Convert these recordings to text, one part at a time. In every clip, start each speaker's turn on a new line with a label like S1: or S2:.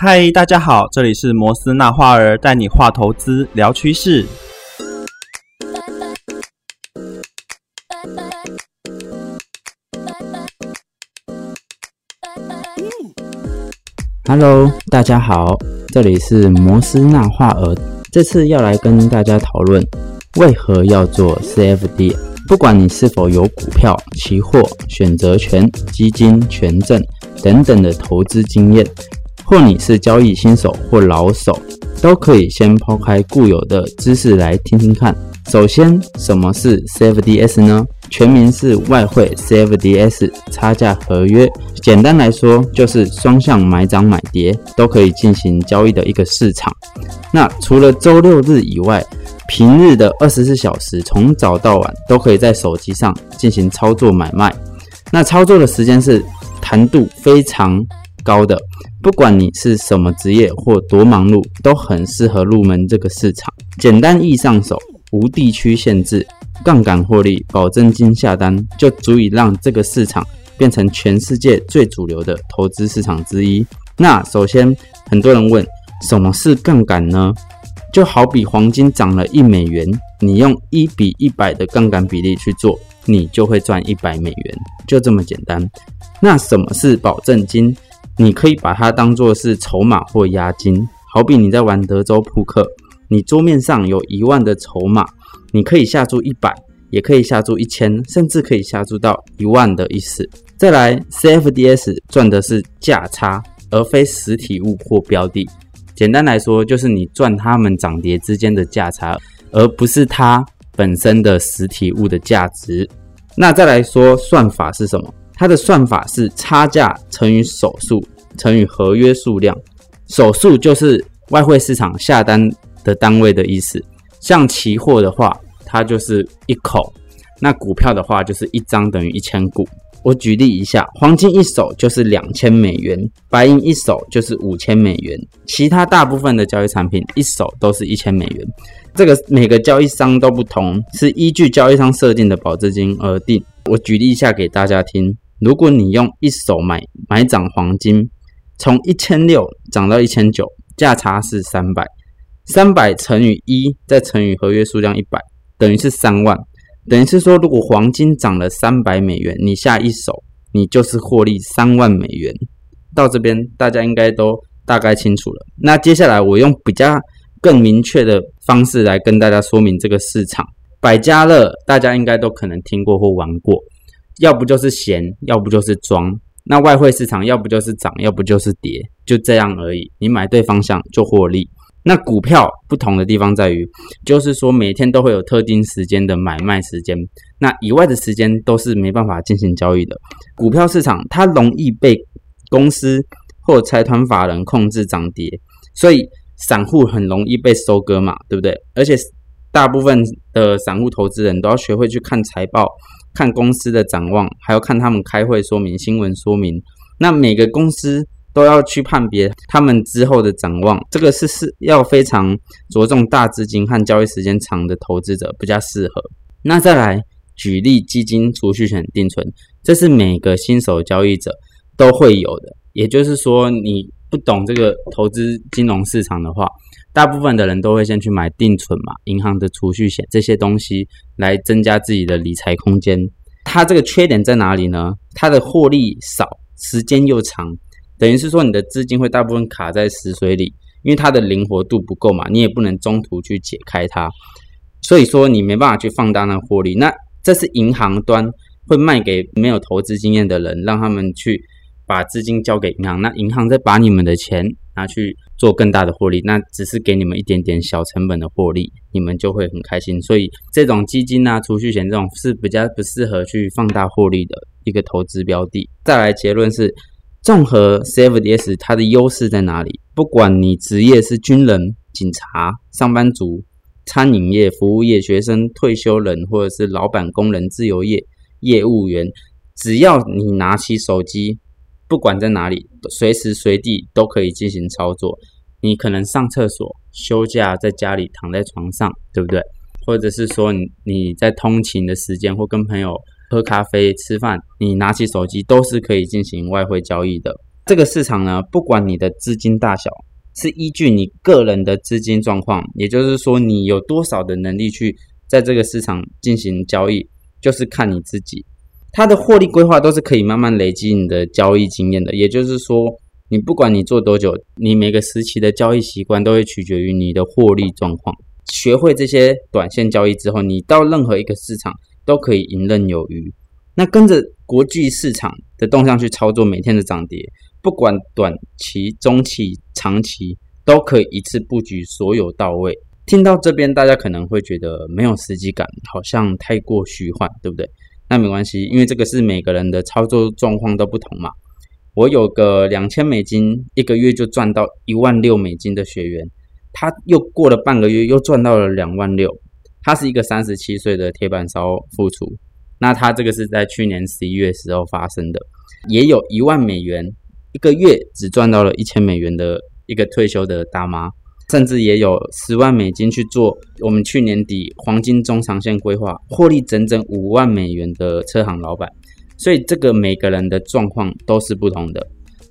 S1: 嗨，大家好，这里是摩斯那花儿带你画投资聊趋势。
S2: Hello，大家好，这里是摩斯那画儿，这次要来跟大家讨论为何要做 CFD。不管你是否有股票、期货、选择权、基金、权证等等的投资经验，或你是交易新手或老手，都可以先抛开固有的知识来听听看。首先，什么是 CFDs 呢？全名是外汇 CFDs 差价合约。简单来说，就是双向买涨买跌都可以进行交易的一个市场。那除了周六日以外，平日的二十四小时，从早到晚都可以在手机上进行操作买卖。那操作的时间是弹度非常高的，不管你是什么职业或多忙碌，都很适合入门这个市场。简单易上手，无地区限制，杠杆获利，保证金下单，就足以让这个市场变成全世界最主流的投资市场之一。那首先，很多人问，什么是杠杆呢？就好比黄金涨了一美元，你用一比一百的杠杆比例去做，你就会赚一百美元，就这么简单。那什么是保证金？你可以把它当做是筹码或押金。好比你在玩德州扑克，你桌面上有一万的筹码，你可以下注一百，也可以下注一千，甚至可以下注到一万的意思。再来，CFDs 赚的是价差，而非实体物或标的。简单来说，就是你赚它们涨跌之间的价差，而不是它本身的实体物的价值。那再来说算法是什么？它的算法是差价乘以手数乘以合约数量。手数就是外汇市场下单的单位的意思。像期货的话，它就是一口；那股票的话，就是一张等于一千股。我举例一下，黄金一手就是两千美元，白银一手就是五千美元，其他大部分的交易产品一手都是一千美元。这个每个交易商都不同，是依据交易商设定的保证金而定。我举例一下给大家听：如果你用一手买买涨黄金，从一千六涨到一千九，价差是三百，三百乘以一再乘以合约数量一百，等于是三万。等于是说，如果黄金涨了三百美元，你下一手，你就是获利三万美元。到这边，大家应该都大概清楚了。那接下来，我用比较更明确的方式来跟大家说明这个市场。百家乐，大家应该都可能听过或玩过，要不就是闲，要不就是装。那外汇市场，要不就是涨，要不就是跌，就这样而已。你买对方向就获利。那股票不同的地方在于，就是说每天都会有特定时间的买卖时间，那以外的时间都是没办法进行交易的。股票市场它容易被公司或财团法人控制涨跌，所以散户很容易被收割嘛，对不对？而且大部分的散户投资人都要学会去看财报、看公司的展望，还要看他们开会说明、新闻说明。那每个公司。都要去判别他们之后的展望，这个是是要非常着重大资金和交易时间长的投资者比较适合。那再来举例，基金、储蓄险、定存，这是每个新手交易者都会有的。也就是说，你不懂这个投资金融市场的话，大部分的人都会先去买定存嘛，银行的储蓄险这些东西来增加自己的理财空间。它这个缺点在哪里呢？它的获利少，时间又长。等于是说，你的资金会大部分卡在死水里，因为它的灵活度不够嘛，你也不能中途去解开它，所以说你没办法去放大那获利。那这是银行端会卖给没有投资经验的人，让他们去把资金交给银行，那银行再把你们的钱拿去做更大的获利，那只是给你们一点点小成本的获利，你们就会很开心。所以这种基金啊、储蓄险这种是比较不适合去放大获利的一个投资标的。再来结论是。综合 CFDs 它的优势在哪里？不管你职业是军人、警察、上班族、餐饮业、服务业、学生、退休人，或者是老板、工人、自由业、业务员，只要你拿起手机，不管在哪里，随时随地都可以进行操作。你可能上厕所、休假，在家里躺在床上，对不对？或者是说你你在通勤的时间，或跟朋友。喝咖啡、吃饭，你拿起手机都是可以进行外汇交易的。这个市场呢，不管你的资金大小，是依据你个人的资金状况，也就是说你有多少的能力去在这个市场进行交易，就是看你自己。它的获利规划都是可以慢慢累积你的交易经验的，也就是说，你不管你做多久，你每个时期的交易习惯都会取决于你的获利状况。学会这些短线交易之后，你到任何一个市场都可以游刃有余。那跟着国际市场的动向去操作每天的涨跌，不管短期、中期、长期，都可以一次布局所有到位。听到这边，大家可能会觉得没有实际感，好像太过虚幻，对不对？那没关系，因为这个是每个人的操作状况都不同嘛。我有个两千美金一个月就赚到一万六美金的学员，他又过了半个月又赚到了两万六。他是一个三十七岁的铁板烧副厨。那他这个是在去年十一月时候发生的，也有一万美元一个月只赚到了一千美元的一个退休的大妈，甚至也有十万美金去做我们去年底黄金中长线规划，获利整整五万美元的车行老板。所以这个每个人的状况都是不同的，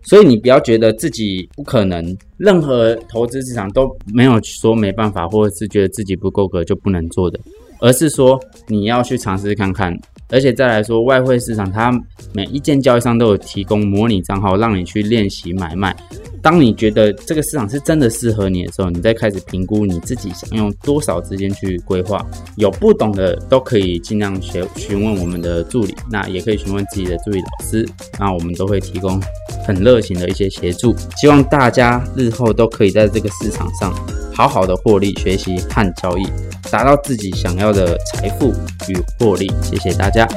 S2: 所以你不要觉得自己不可能，任何投资市场都没有说没办法，或者是觉得自己不够格就不能做的，而是说你要去尝试看看。而且再来说，外汇市场它每一件交易商都有提供模拟账号，让你去练习买卖。当你觉得这个市场是真的适合你的时候，你再开始评估你自己想用多少资金去规划。有不懂的都可以尽量询询问我们的助理，那也可以询问自己的助理老师，那我们都会提供很热情的一些协助。希望大家日后都可以在这个市场上好好的获利、学习和交易。达到自己想要的财富与获利。谢谢大家。